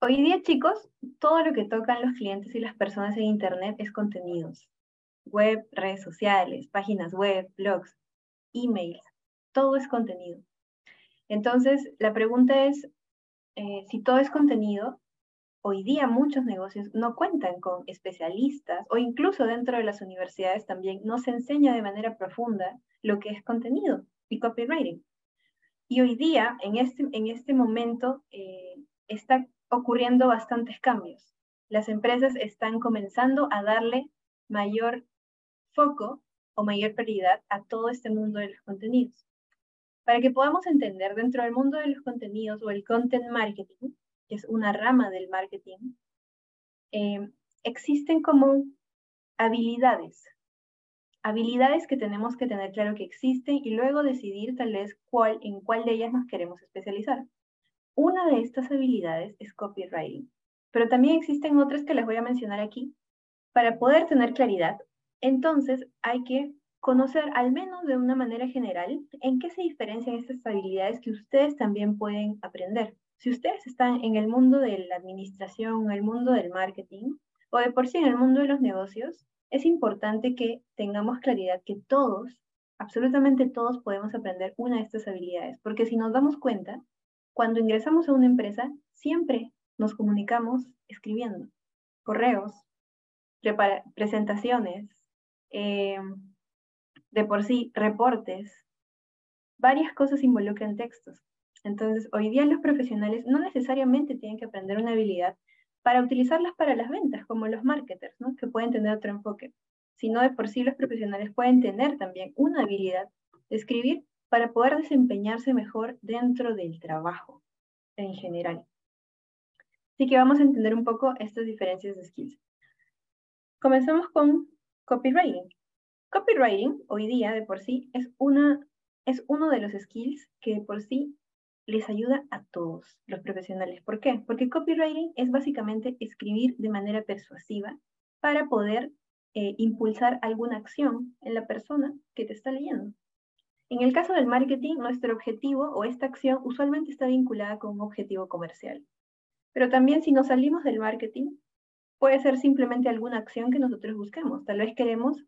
Hoy día, chicos, todo lo que tocan los clientes y las personas en Internet es contenidos. Web, redes sociales, páginas web, blogs, emails, todo es contenido. Entonces, la pregunta es, eh, si todo es contenido, hoy día muchos negocios no cuentan con especialistas o incluso dentro de las universidades también no se enseña de manera profunda lo que es contenido y copywriting. Y hoy día, en este, este momento, eh, está ocurriendo bastantes cambios. Las empresas están comenzando a darle mayor foco o mayor prioridad a todo este mundo de los contenidos. Para que podamos entender dentro del mundo de los contenidos o el content marketing, que es una rama del marketing, eh, existen como habilidades. Habilidades que tenemos que tener claro que existen y luego decidir tal vez cuál, en cuál de ellas nos queremos especializar. Una de estas habilidades es copywriting, pero también existen otras que les voy a mencionar aquí. Para poder tener claridad, entonces hay que conocer al menos de una manera general en qué se diferencian estas habilidades que ustedes también pueden aprender. Si ustedes están en el mundo de la administración, el mundo del marketing o de por sí en el mundo de los negocios, es importante que tengamos claridad que todos, absolutamente todos podemos aprender una de estas habilidades, porque si nos damos cuenta, cuando ingresamos a una empresa, siempre nos comunicamos escribiendo correos, presentaciones, eh, de por sí, reportes, varias cosas involucran textos. Entonces, hoy día los profesionales no necesariamente tienen que aprender una habilidad para utilizarlas para las ventas, como los marketers, ¿no? que pueden tener otro enfoque, sino de por sí los profesionales pueden tener también una habilidad de escribir para poder desempeñarse mejor dentro del trabajo en general. Así que vamos a entender un poco estas diferencias de skills. Comenzamos con copywriting. Copywriting hoy día de por sí es, una, es uno de los skills que de por sí les ayuda a todos los profesionales. ¿Por qué? Porque copywriting es básicamente escribir de manera persuasiva para poder eh, impulsar alguna acción en la persona que te está leyendo. En el caso del marketing, nuestro objetivo o esta acción usualmente está vinculada con un objetivo comercial. Pero también si nos salimos del marketing, puede ser simplemente alguna acción que nosotros busquemos. Tal vez queremos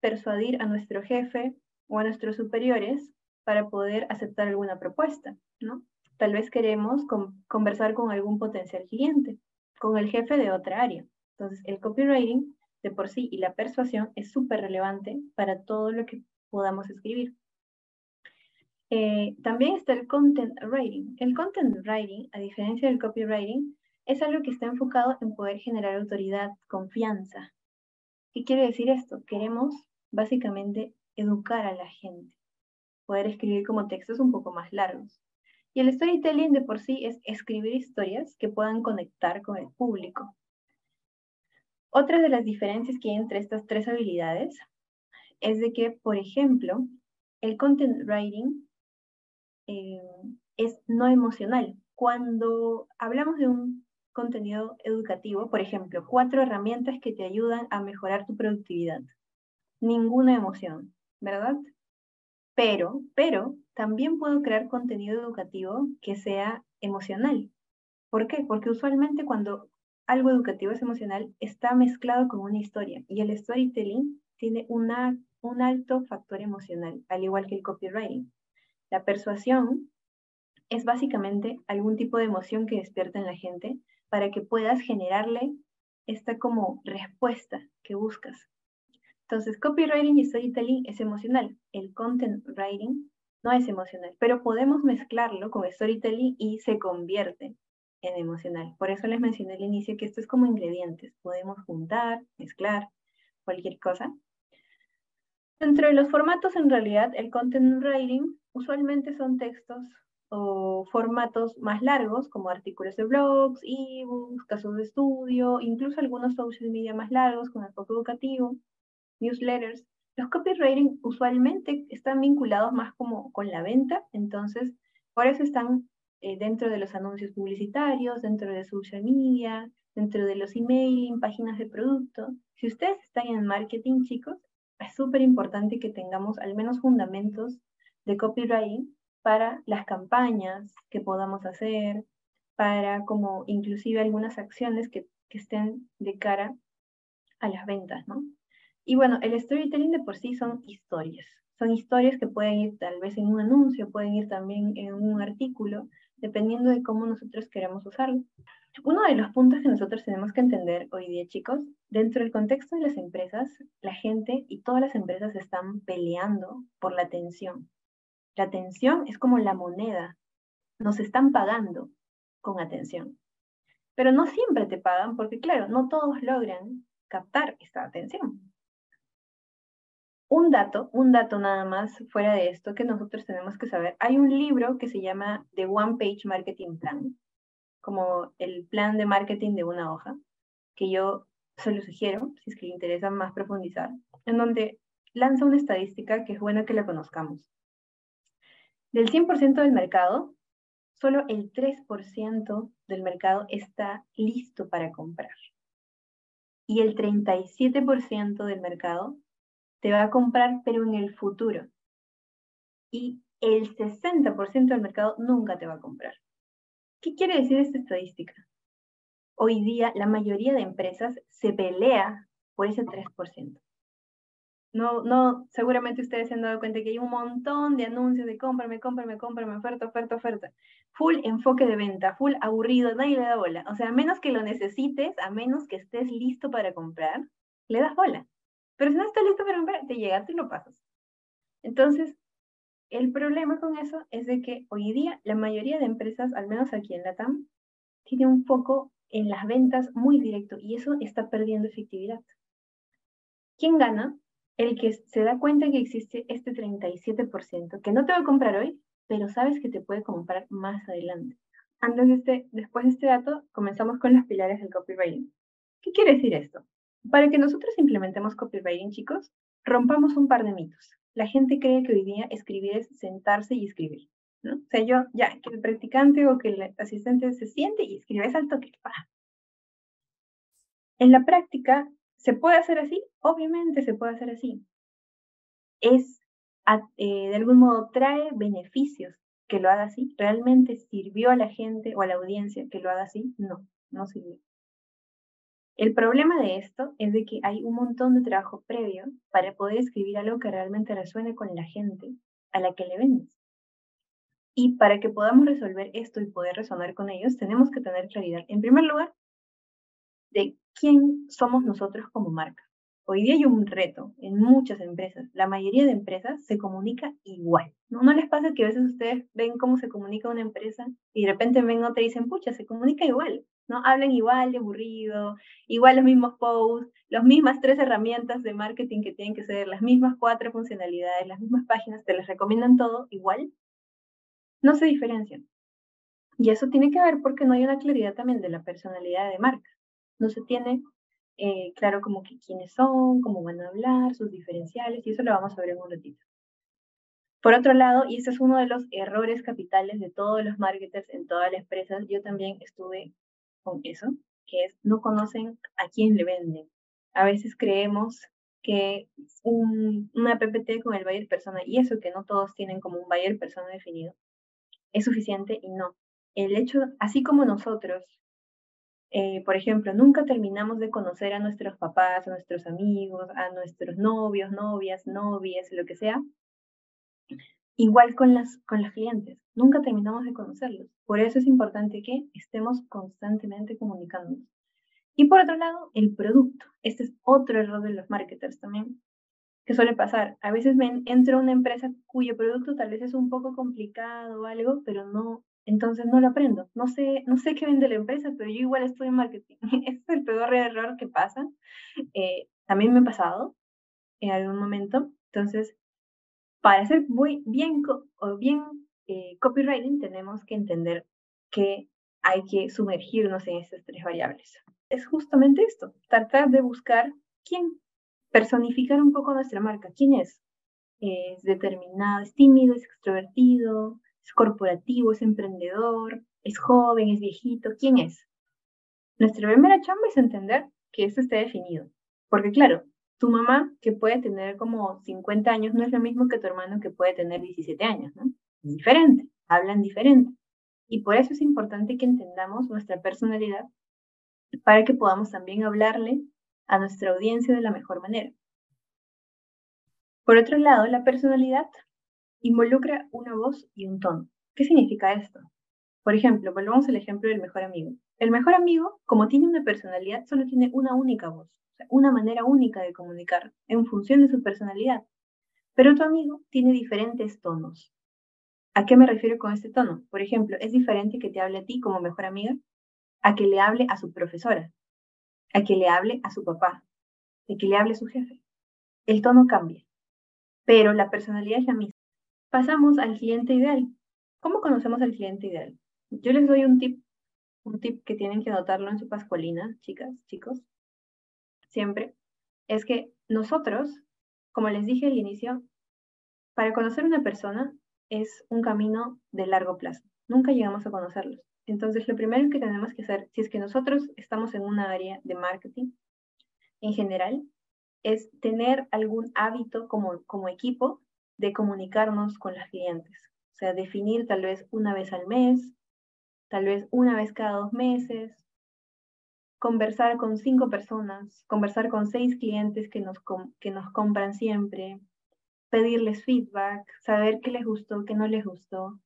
persuadir a nuestro jefe o a nuestros superiores para poder aceptar alguna propuesta, ¿no? Tal vez queremos conversar con algún potencial cliente, con el jefe de otra área. Entonces, el copywriting de por sí y la persuasión es súper relevante para todo lo que podamos escribir. Eh, también está el content writing. El content writing, a diferencia del copywriting, es algo que está enfocado en poder generar autoridad, confianza. ¿Qué quiere decir esto? Queremos básicamente educar a la gente, poder escribir como textos un poco más largos. Y el storytelling de por sí es escribir historias que puedan conectar con el público. Otra de las diferencias que hay entre estas tres habilidades es de que, por ejemplo, el content writing eh, es no emocional. Cuando hablamos de un contenido educativo, por ejemplo, cuatro herramientas que te ayudan a mejorar tu productividad. Ninguna emoción, ¿verdad? Pero, pero también puedo crear contenido educativo que sea emocional. ¿Por qué? Porque usualmente cuando algo educativo es emocional, está mezclado con una historia y el storytelling tiene una, un alto factor emocional, al igual que el copywriting. La persuasión es básicamente algún tipo de emoción que despierta en la gente para que puedas generarle esta como respuesta que buscas. Entonces, copywriting y storytelling es emocional. El content writing no es emocional, pero podemos mezclarlo con storytelling y se convierte en emocional. Por eso les mencioné al inicio que esto es como ingredientes. Podemos juntar, mezclar, cualquier cosa. Dentro de los formatos, en realidad, el content writing usualmente son textos o formatos más largos, como artículos de blogs, ebooks, casos de estudio, incluso algunos social media más largos con enfoque educativo, newsletters. Los copywriting usualmente están vinculados más como con la venta, entonces por eso están eh, dentro de los anuncios publicitarios, dentro de social media, dentro de los emailing, páginas de producto. Si ustedes están en marketing, chicos, es súper importante que tengamos al menos fundamentos de copywriting para las campañas que podamos hacer, para como inclusive algunas acciones que, que estén de cara a las ventas, ¿no? Y bueno, el storytelling de por sí son historias. Son historias que pueden ir tal vez en un anuncio, pueden ir también en un artículo, dependiendo de cómo nosotros queremos usarlo. Uno de los puntos que nosotros tenemos que entender hoy día, chicos, dentro del contexto de las empresas, la gente y todas las empresas están peleando por la atención. La atención es como la moneda. Nos están pagando con atención. Pero no siempre te pagan porque, claro, no todos logran captar esta atención. Un dato, un dato nada más fuera de esto que nosotros tenemos que saber. Hay un libro que se llama The One Page Marketing Plan, como el plan de marketing de una hoja, que yo se lo sugiero, si es que le interesa más profundizar, en donde lanza una estadística que es buena que la conozcamos. Del 100% del mercado, solo el 3% del mercado está listo para comprar. Y el 37% del mercado te va a comprar, pero en el futuro. Y el 60% del mercado nunca te va a comprar. ¿Qué quiere decir esta estadística? Hoy día la mayoría de empresas se pelea por ese 3%. No, no, seguramente ustedes se han dado cuenta que hay un montón de anuncios de cómprame, cómprame, cómprame, oferta, oferta, oferta. Full enfoque de venta, full aburrido, nadie le da bola. O sea, a menos que lo necesites, a menos que estés listo para comprar, le das bola. Pero si no estás listo para comprar, te llegas y lo pasas. Entonces, el problema con eso es de que hoy día la mayoría de empresas, al menos aquí en la TAM, tiene un foco en las ventas muy directo y eso está perdiendo efectividad. ¿Quién gana? El que se da cuenta que existe este 37% que no te va a comprar hoy, pero sabes que te puede comprar más adelante. Antes de este, después de este dato, comenzamos con los pilares del copywriting. ¿Qué quiere decir esto? Para que nosotros implementemos copywriting, chicos, rompamos un par de mitos. La gente cree que hoy día escribir es sentarse y escribir. ¿no? O sea, yo, ya, que el practicante o que el asistente se siente y escribe, es al toque. En la práctica, ¿se puede hacer así? Obviamente se puede hacer así. Es, eh, de algún modo, trae beneficios que lo haga así. ¿Realmente sirvió a la gente o a la audiencia que lo haga así? No, no sirvió. El problema de esto es de que hay un montón de trabajo previo para poder escribir algo que realmente resuene con la gente a la que le vendes. Y para que podamos resolver esto y poder resonar con ellos, tenemos que tener claridad, en primer lugar, de quién somos nosotros como marca. Hoy día hay un reto en muchas empresas. La mayoría de empresas se comunica igual. ¿no? ¿No les pasa que a veces ustedes ven cómo se comunica una empresa y de repente ven otra y dicen, pucha, se comunica igual? ¿no? Hablan igual de aburrido, igual los mismos posts, las mismas tres herramientas de marketing que tienen que ser, las mismas cuatro funcionalidades, las mismas páginas, te les recomiendan todo igual. No se diferencian. Y eso tiene que ver porque no hay una claridad también de la personalidad de marca. No se tiene eh, claro como que quiénes son, cómo van a hablar, sus diferenciales, y eso lo vamos a ver en un ratito. Por otro lado, y este es uno de los errores capitales de todos los marketers en todas las empresas, yo también estuve con eso, que es no conocen a quién le venden. A veces creemos que un, una PPT con el buyer persona, y eso que no todos tienen como un buyer persona definido, es suficiente y no. El hecho, así como nosotros eh, por ejemplo, nunca terminamos de conocer a nuestros papás, a nuestros amigos, a nuestros novios, novias, novias, lo que sea. Igual con las, con los clientes, nunca terminamos de conocerlos. Por eso es importante que estemos constantemente comunicándonos. Y por otro lado, el producto. Este es otro error de los marketers también, que suele pasar. A veces me entro a una empresa cuyo producto tal vez es un poco complicado o algo, pero no, entonces no lo aprendo. No sé, no sé qué vende la empresa, pero yo igual estoy en marketing. Ese es el peor error que pasa. Eh, también me ha pasado en algún momento. Entonces, para hacer muy bien, o bien eh, copywriting, tenemos que entender que hay que sumergirnos en estas tres variables. Es justamente esto, tratar de buscar quién, personificar un poco nuestra marca. ¿Quién es? Es determinado, es tímido, es extrovertido, es corporativo, es emprendedor, es joven, es viejito, ¿quién es? Nuestra primera chamba es entender que eso esté definido. Porque claro, tu mamá que puede tener como 50 años no es lo mismo que tu hermano que puede tener 17 años, ¿no? Es diferente, hablan diferente. Y por eso es importante que entendamos nuestra personalidad para que podamos también hablarle a nuestra audiencia de la mejor manera. Por otro lado, la personalidad involucra una voz y un tono. ¿Qué significa esto? Por ejemplo, volvamos al ejemplo del mejor amigo. El mejor amigo, como tiene una personalidad, solo tiene una única voz, una manera única de comunicar en función de su personalidad. Pero tu amigo tiene diferentes tonos. ¿A qué me refiero con este tono? Por ejemplo, es diferente que te hable a ti como mejor amiga a que le hable a su profesora, a que le hable a su papá, a que le hable a su jefe. El tono cambia, pero la personalidad es la misma. Pasamos al cliente ideal. ¿Cómo conocemos al cliente ideal? Yo les doy un tip, un tip que tienen que anotarlo en su pascualina, chicas, chicos, siempre, es que nosotros, como les dije al inicio, para conocer una persona es un camino de largo plazo. Nunca llegamos a conocerlos. Entonces, lo primero que tenemos que hacer, si es que nosotros estamos en una área de marketing en general, es tener algún hábito como, como equipo de comunicarnos con los clientes. O sea, definir tal vez una vez al mes, tal vez una vez cada dos meses, conversar con cinco personas, conversar con seis clientes que nos, que nos compran siempre, pedirles feedback, saber qué les gustó, qué no les gustó,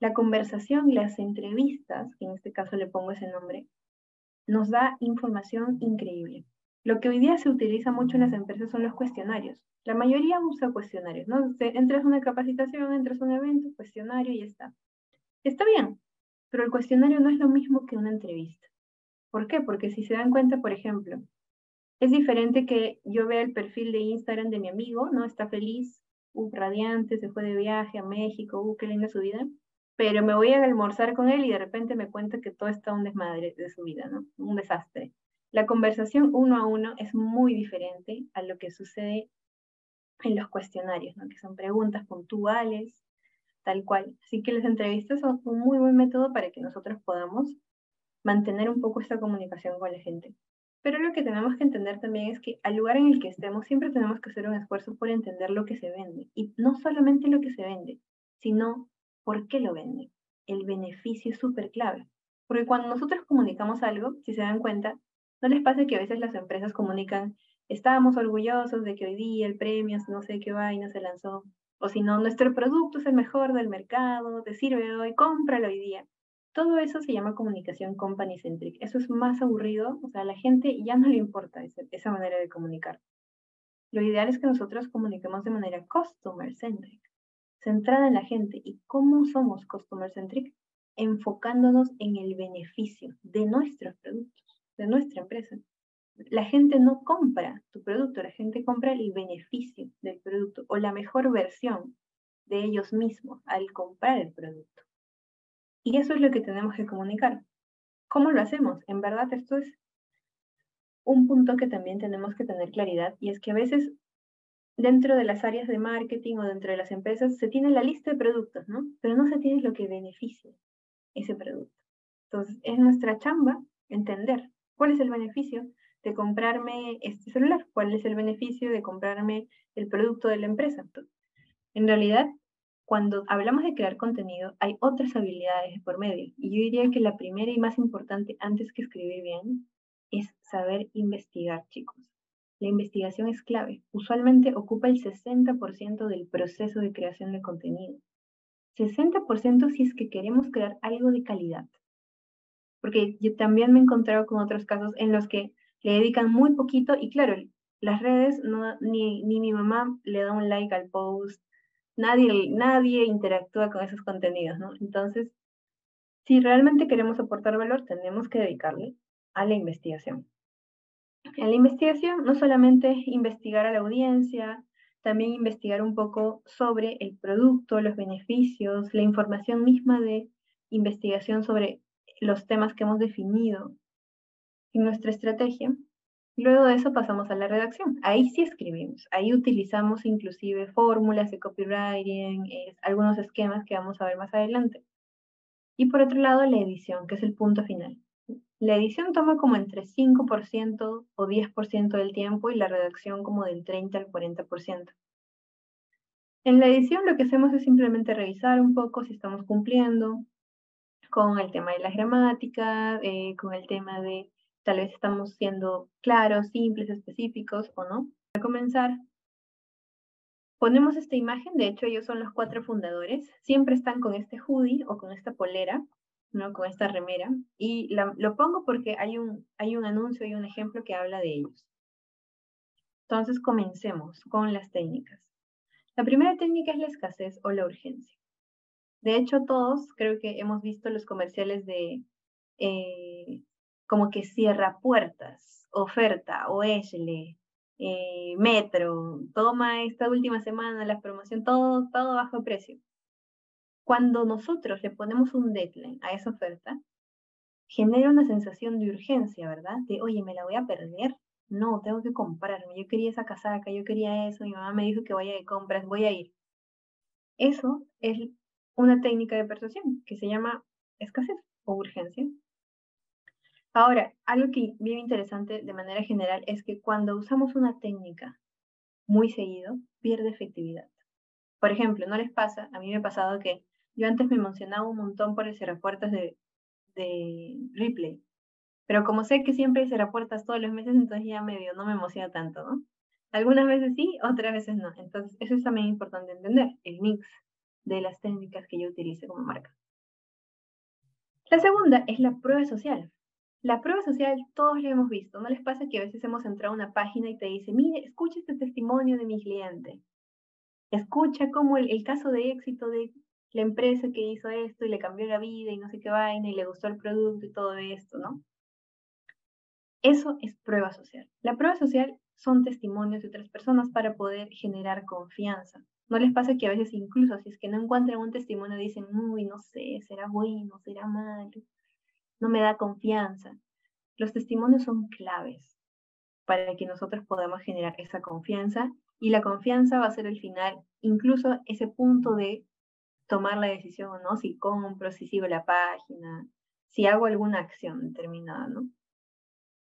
la conversación y las entrevistas, que en este caso le pongo ese nombre, nos da información increíble. Lo que hoy día se utiliza mucho en las empresas son los cuestionarios. La mayoría usa cuestionarios, ¿no? Entras a una capacitación, entras a un evento, cuestionario y ya está. Está bien, pero el cuestionario no es lo mismo que una entrevista. ¿Por qué? Porque si se dan cuenta, por ejemplo, es diferente que yo vea el perfil de Instagram de mi amigo, ¿no? Está feliz, uh, radiante, se fue de viaje a México, uh, qué linda su vida pero me voy a almorzar con él y de repente me cuenta que todo está un desmadre de su vida, ¿no? Un desastre. La conversación uno a uno es muy diferente a lo que sucede en los cuestionarios, ¿no? Que son preguntas puntuales, tal cual. Así que las entrevistas son un muy buen método para que nosotros podamos mantener un poco esta comunicación con la gente. Pero lo que tenemos que entender también es que al lugar en el que estemos siempre tenemos que hacer un esfuerzo por entender lo que se vende. Y no solamente lo que se vende, sino ¿Por qué lo venden? El beneficio es súper clave. Porque cuando nosotros comunicamos algo, si se dan cuenta, no les pasa que a veces las empresas comunican, estábamos orgullosos de que hoy día el premio, no sé qué vaina se lanzó, o si no, nuestro producto es el mejor del mercado, te sirve hoy, cómpralo hoy día. Todo eso se llama comunicación company centric. Eso es más aburrido, o sea, a la gente ya no le importa esa, esa manera de comunicar. Lo ideal es que nosotros comuniquemos de manera customer centric centrada en la gente. ¿Y cómo somos customer centric? Enfocándonos en el beneficio de nuestros productos, de nuestra empresa. La gente no compra tu producto, la gente compra el beneficio del producto o la mejor versión de ellos mismos al comprar el producto. Y eso es lo que tenemos que comunicar. ¿Cómo lo hacemos? En verdad, esto es un punto que también tenemos que tener claridad y es que a veces dentro de las áreas de marketing o dentro de las empresas se tiene la lista de productos, ¿no? Pero no se tiene lo que beneficia ese producto. Entonces, es nuestra chamba entender cuál es el beneficio de comprarme este celular, cuál es el beneficio de comprarme el producto de la empresa. En realidad, cuando hablamos de crear contenido, hay otras habilidades por medio. Y yo diría que la primera y más importante antes que escribir bien es saber investigar, chicos. La investigación es clave. Usualmente ocupa el 60% del proceso de creación de contenido. 60% si es que queremos crear algo de calidad. Porque yo también me he encontrado con otros casos en los que le dedican muy poquito y claro, las redes, ni, ni mi mamá le da un like al post, nadie, nadie interactúa con esos contenidos. Entonces, si realmente queremos aportar valor, tenemos que dedicarle a la investigación. En la investigación, no solamente investigar a la audiencia, también investigar un poco sobre el producto, los beneficios, la información misma de investigación sobre los temas que hemos definido en nuestra estrategia. Luego de eso pasamos a la redacción. Ahí sí escribimos, ahí utilizamos inclusive fórmulas de copywriting, algunos esquemas que vamos a ver más adelante. Y por otro lado, la edición, que es el punto final. La edición toma como entre 5% o 10% del tiempo y la redacción como del 30 al 40%. En la edición lo que hacemos es simplemente revisar un poco si estamos cumpliendo, con el tema de las gramáticas, eh, con el tema de tal vez estamos siendo claros, simples, específicos o no. Para comenzar, ponemos esta imagen, de hecho ellos son los cuatro fundadores, siempre están con este hoodie o con esta polera, ¿no? con esta remera, y lo pongo porque hay un, hay un anuncio y un ejemplo que habla de ellos. Entonces comencemos con las técnicas. La primera técnica es la escasez o la urgencia. De hecho, todos creo que hemos visto los comerciales de eh, como que cierra puertas, oferta, o eh, metro, toma esta última semana la promoción, todo, todo bajo precio. Cuando nosotros le ponemos un deadline a esa oferta, genera una sensación de urgencia, ¿verdad? De, oye, me la voy a perder. No, tengo que comprarme. Yo quería esa casaca, yo quería eso, mi mamá me dijo que vaya de compras, voy a ir. Eso es una técnica de persuasión que se llama escasez o urgencia. Ahora, algo que bien interesante de manera general es que cuando usamos una técnica muy seguido, pierde efectividad. Por ejemplo, ¿no les pasa? A mí me ha pasado que yo antes me emocionaba un montón por el cerrapuertas de, de Ripley, pero como sé que siempre hay cerrapuertas todos los meses, entonces ya medio no me emociona tanto, ¿no? Algunas veces sí, otras veces no. Entonces, eso es también importante entender, el mix de las técnicas que yo utilice como marca. La segunda es la prueba social. La prueba social todos la hemos visto. ¿No les pasa que a veces hemos entrado a una página y te dice, mire, escucha este testimonio de mi cliente? Escucha cómo el, caso de éxito de la empresa que hizo esto y le cambió la vida y no sé qué vaina y le gustó el producto y todo esto, ¿no? Eso es prueba social. La prueba social son testimonios de otras personas para poder generar confianza. ¿No les pasa que a veces incluso si es que no encuentran un testimonio dicen, uy, no sé, será bueno, será malo, no me da confianza? Los testimonios son claves para que nosotros podamos generar esa confianza y la confianza va a ser el final, incluso ese punto de tomar la decisión, ¿no? Si compro, si sigo la página, si hago alguna acción determinada, ¿no?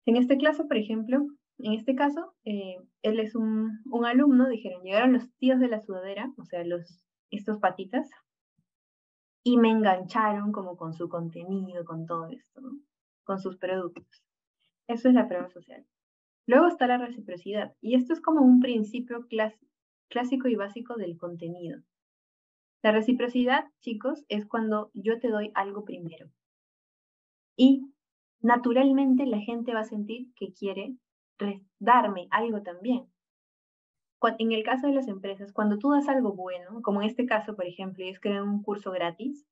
En este caso, por ejemplo, en este caso, eh, él es un, alumno, dijeron, llegaron los tíos de la sudadera, o sea, los, estos patitas, y me engancharon como con su contenido, con todo esto, con sus productos. Eso es la prueba social. Luego está la reciprocidad, y esto es como un principio clásico y básico del contenido. La reciprocidad, chicos, es cuando yo te doy algo primero. Y naturalmente la gente va a sentir que quiere darme algo también. En el caso de las empresas, cuando tú das algo bueno, como en este caso, por ejemplo, es crear un curso gratis,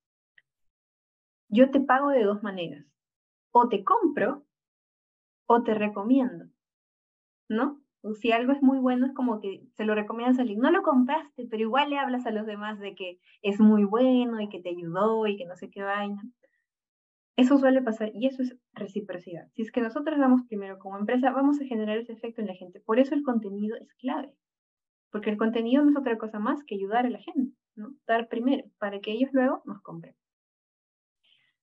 yo te pago de dos maneras. O te compro o te recomiendo, ¿no? si algo es muy bueno, es como que se lo recomiendas a alguien. No lo compraste, pero igual le hablas a los demás de que es muy bueno y que te ayudó y que no sé qué vaina. Eso suele pasar y eso es reciprocidad. Si es que nosotros damos primero como empresa, vamos a generar ese efecto en la gente. Por eso el contenido es clave. Porque el contenido no es otra cosa más que ayudar a la gente, ¿no? Dar primero para que ellos luego nos compren.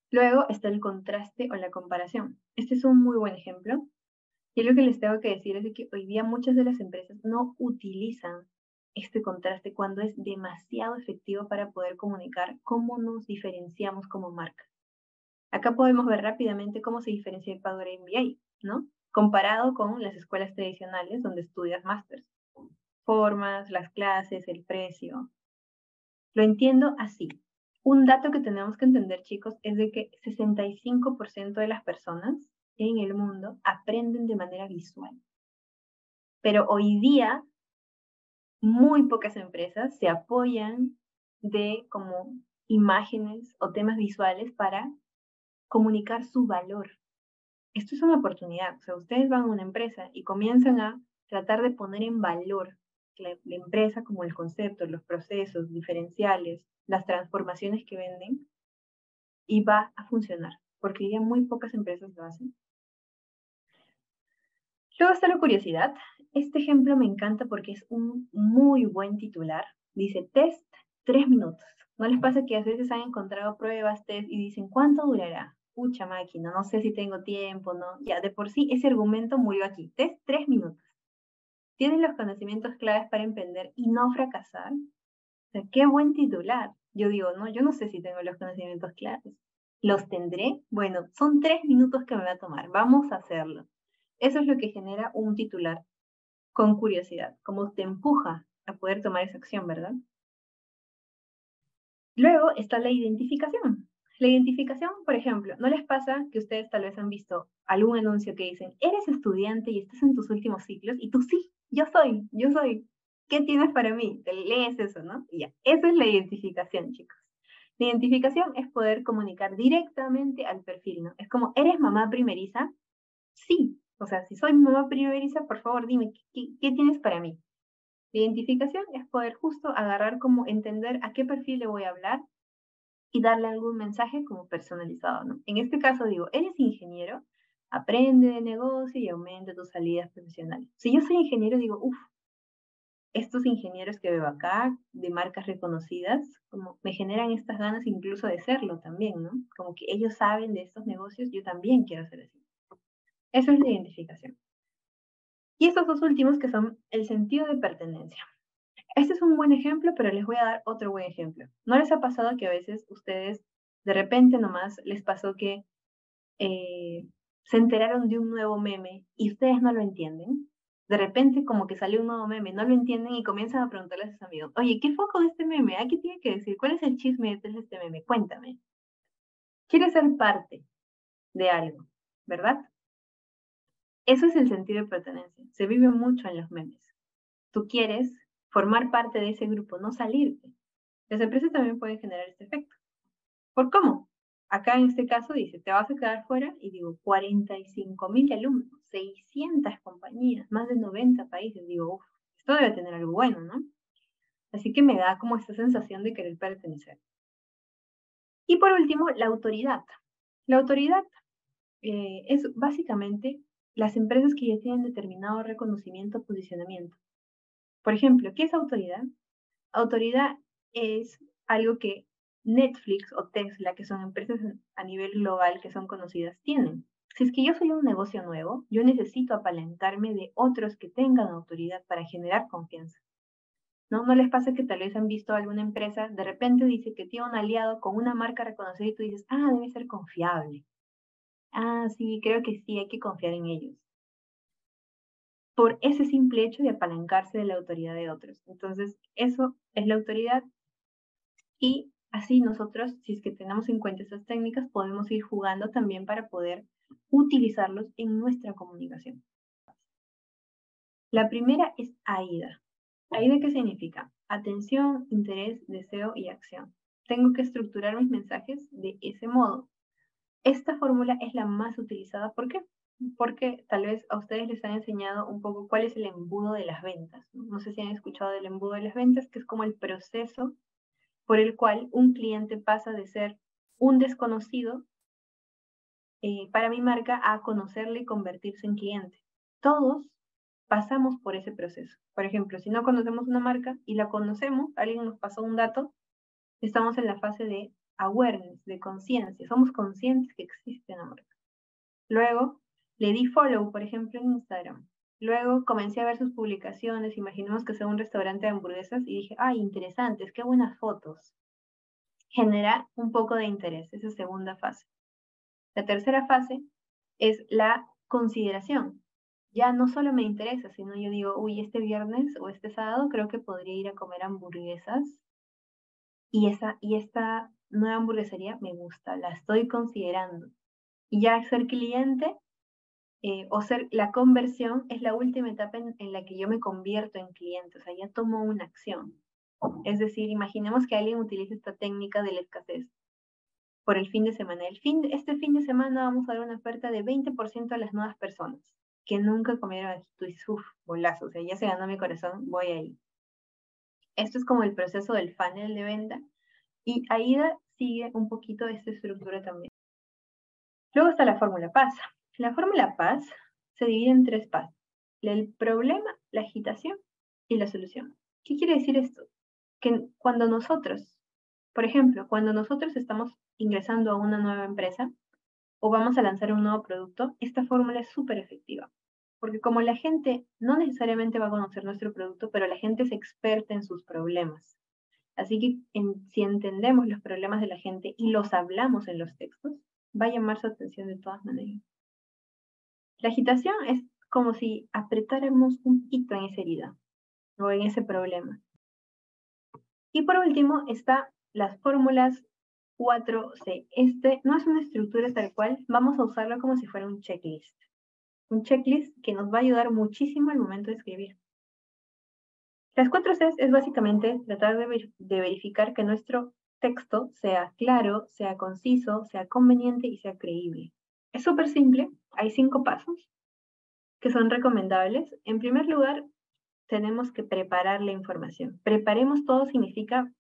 Luego está el contraste o la comparación. Este es un muy buen ejemplo. Y lo que les tengo que decir es que hoy día muchas de las empresas no utilizan este contraste cuando es demasiado efectivo para poder comunicar cómo nos diferenciamos como marca. Acá podemos ver rápidamente cómo se diferencia el Power MBA, ¿no? Comparado con las escuelas tradicionales donde estudias másters. Formas, las clases, el precio. Lo entiendo así. Un dato que tenemos que entender, chicos, es de que 65% de las personas en el mundo aprenden de manera visual. Pero hoy día, muy pocas empresas se apoyan de como imágenes o temas visuales para comunicar su valor. Esto es una oportunidad. O sea, ustedes van a una empresa y comienzan a tratar de poner en valor la, empresa como el concepto, los procesos diferenciales, las transformaciones que venden y va a funcionar, porque ya muy pocas empresas lo hacen. Luego está la curiosidad. Este ejemplo me encanta porque es un muy buen titular. Dice test tres minutos. ¿No les pasa que a veces han encontrado pruebas, test y dicen cuánto durará? Pucha máquina, no sé si tengo tiempo, ¿no? Ya, de por sí ese argumento murió aquí. Tres, tres minutos. Tienen los conocimientos claves para emprender y no fracasar. O sea, qué buen titular. Yo digo, no, yo no sé si tengo los conocimientos claves. ¿Los tendré? Bueno, son tres minutos que me va a tomar. Vamos a hacerlo. Eso es lo que genera un titular con curiosidad, como te empuja a poder tomar esa acción, ¿verdad? Luego está la identificación. La identificación, por ejemplo, ¿no les pasa que ustedes tal vez han visto algún anuncio que dicen, eres estudiante y estás en tus últimos ciclos? Y tú sí, yo soy, yo soy. ¿Qué tienes para mí? Te lees eso, ¿no? Y ya, esa es la identificación, chicos. La identificación es poder comunicar directamente al perfil, ¿no? Es como, ¿eres mamá primeriza? Sí. O sea, si soy mamá primeriza, por favor, dime, ¿qué, qué tienes para mí? La identificación es poder justo agarrar como entender a qué perfil le voy a hablar y darle algún mensaje como personalizado, ¿no? En este caso digo, eres ingeniero, aprende de negocio y aumenta tus salidas profesionales. Si yo soy ingeniero, digo, uff, estos ingenieros que veo acá, de marcas reconocidas, como me generan estas ganas incluso de serlo también, ¿no? Como que ellos saben de estos negocios, yo también quiero ser así. Eso es la identificación. Y estos dos últimos que son el sentido de pertenencia. Este es un buen ejemplo, pero les voy a dar otro buen ejemplo. ¿No les ha pasado que a veces ustedes de repente nomás les pasó que eh, se enteraron de un nuevo meme y ustedes no lo entienden? De repente como que salió un nuevo meme, no lo entienden y comienzan a preguntarle a sus amigos, oye, ¿qué foco de este meme? ¿A qué tiene que decir? ¿Cuál es el chisme detrás de este meme? Cuéntame. Quieres ser parte de algo, ¿verdad? Eso es el sentido de pertenencia. Se vive mucho en los memes. Tú quieres formar parte de ese grupo, no salirte. Las empresas también pueden generar este efecto. ¿Por cómo? Acá en este caso dice, te vas a quedar fuera y digo, 45 mil alumnos, 600 compañías, más de 90 países. Digo, uff, esto debe tener algo bueno, ¿no? Así que me da como esta sensación de querer pertenecer. Y por último, la autoridad. La autoridad eh, es básicamente las empresas que ya tienen determinado reconocimiento o posicionamiento. Por ejemplo, ¿qué es autoridad? Autoridad es algo que Netflix o Tesla, que son empresas a nivel global que son conocidas, tienen. Si es que yo soy un negocio nuevo, yo necesito apalancarme de otros que tengan autoridad para generar confianza. ¿No? ¿No les pasa que tal vez han visto alguna empresa, de repente dice que tiene un aliado con una marca reconocida y tú dices, ah, debe ser confiable. Ah, sí, creo que sí, hay que confiar en ellos. Por ese simple hecho de apalancarse de la autoridad de otros. Entonces, eso es la autoridad y así nosotros, si es que tenemos en cuenta esas técnicas, podemos ir jugando también para poder utilizarlos en nuestra comunicación. La primera es AIDA. ¿AIDA qué significa? Atención, interés, deseo y acción. Tengo que estructurar mis mensajes de ese modo esta fórmula es la más utilizada. ¿Por qué? Porque tal vez a ustedes les han enseñado un poco cuál es el embudo de las ventas. No, sé si han escuchado del embudo de las ventas, que es como el proceso por el cual un cliente pasa de ser un desconocido eh, para mi marca a conocerle y convertirse en cliente. Todos pasamos por ese proceso. Por ejemplo, si no conocemos una marca y la conocemos, alguien nos pasó un dato, estamos en la fase de awareness, de conciencia. Somos conscientes que existe una marca. Luego, le di follow, por ejemplo, en Instagram. Luego comencé a ver sus publicaciones, imaginemos que sea un restaurante de hamburguesas y dije, ay, interesantes, qué buenas fotos. Generar un poco de interés, esa segunda fase. La tercera fase es la consideración. Ya no solo me interesa, sino yo digo, uy, este viernes o este sábado creo que podría ir a comer hamburguesas y, esa, y esta nueva hamburguesería me gusta, la estoy considerando. Y ya ser cliente eh, o ser la conversión es la última etapa en, la que yo me convierto en cliente, o sea, ya tomo una acción. Es decir, imaginemos que alguien utiliza esta técnica de la escasez por el fin de semana. El fin, este fin de semana vamos a dar una oferta de 20% a las nuevas personas que nunca comieron uff, bolazo, o sea, ya se ganó mi corazón, voy ahí. Esto es como el proceso del funnel de venta y AIDA sigue un poquito esta estructura también. Luego está la fórmula PAS. La fórmula PAS se divide en tres pasos. El problema, la agitación y la solución. ¿Qué quiere decir esto? Que cuando nosotros, por ejemplo, cuando nosotros estamos ingresando a una nueva empresa o vamos a lanzar un nuevo producto, esta fórmula es súper efectiva. Porque como la gente no necesariamente va a conocer nuestro producto, pero la gente es experta en sus problemas. Así que si entendemos los problemas de la gente y los hablamos en los textos, va a llamar su atención de todas maneras. La agitación es como si apretáramos un poquito en esa herida o en ese problema. Y por último está las fórmulas 4C. Este no es una estructura tal cual, vamos a usarlo como si fuera un checklist. Un checklist que nos va a ayudar muchísimo al momento de escribir. Las 4C es básicamente tratar de, de verificar que nuestro texto sea claro, sea conciso, sea conveniente y sea creíble. Es súper simple, hay cinco pasos que son recomendables. En primer lugar, tenemos que preparar la información. Preparemos todo significa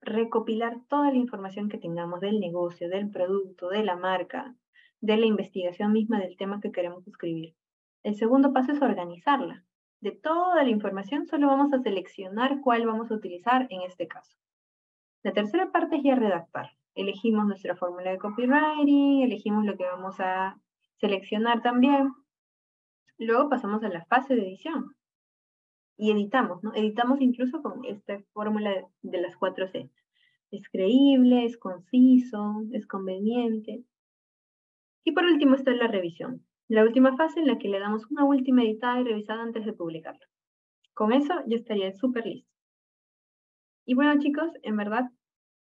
recopilar toda la información que tengamos del negocio, del producto, de la marca, de la investigación misma del tema que queremos escribir. El segundo paso es organizarla. De toda la información solo vamos a seleccionar cuál vamos a utilizar en este caso. La tercera parte es ya redactar. Elegimos nuestra fórmula de copywriting, elegimos lo que vamos a seleccionar también. Luego pasamos a la fase de edición y editamos, ¿no? Editamos incluso con esta fórmula de las cuatro C. Es creíble, es conciso, es conveniente. Y por último está la revisión, la última fase en la que le damos una última editada y revisada antes de publicarlo. Con eso ya estaría súper listo. Y bueno chicos, en verdad,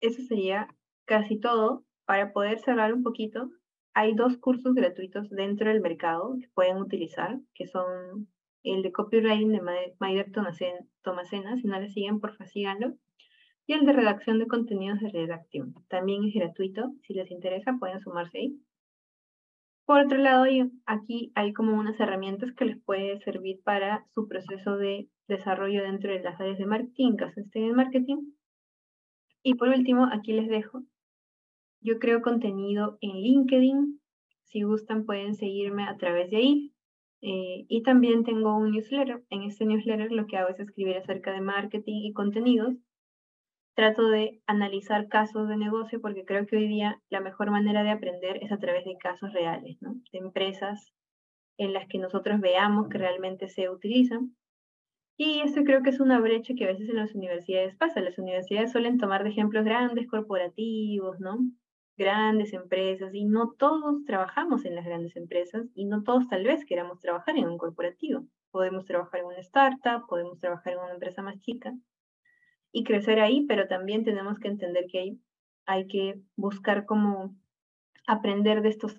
eso sería casi todo. Para poder cerrar un poquito, hay dos cursos gratuitos dentro del mercado que pueden utilizar, que son el de copywriting de Maider Tomacena, si no le siguen, por síganlo, y el de redacción de contenidos de redacción. También es gratuito, si les interesa pueden sumarse ahí. Por otro lado, aquí hay como unas herramientas que les puede servir para su proceso de desarrollo dentro de las áreas de marketing, caso estén en marketing. Y por último, aquí les dejo yo creo contenido en LinkedIn. Si gustan, pueden seguirme a través de ahí. Eh, y también tengo un newsletter. En este newsletter lo que hago es escribir acerca de marketing y contenidos. Trato de analizar casos de negocio porque creo que hoy día la mejor manera de aprender es a través de casos reales, ¿no? de empresas en las que nosotros veamos que realmente se utilizan. Y esto creo que es una brecha que a veces en las universidades pasa. Las universidades suelen tomar de ejemplos grandes corporativos, ¿no? Grandes empresas y no todos trabajamos en las grandes empresas y no todos tal vez queramos trabajar en un corporativo. Podemos trabajar en una startup, podemos trabajar en una empresa más chica y crecer ahí, pero también tenemos que entender que hay, hay que buscar cómo aprender de estos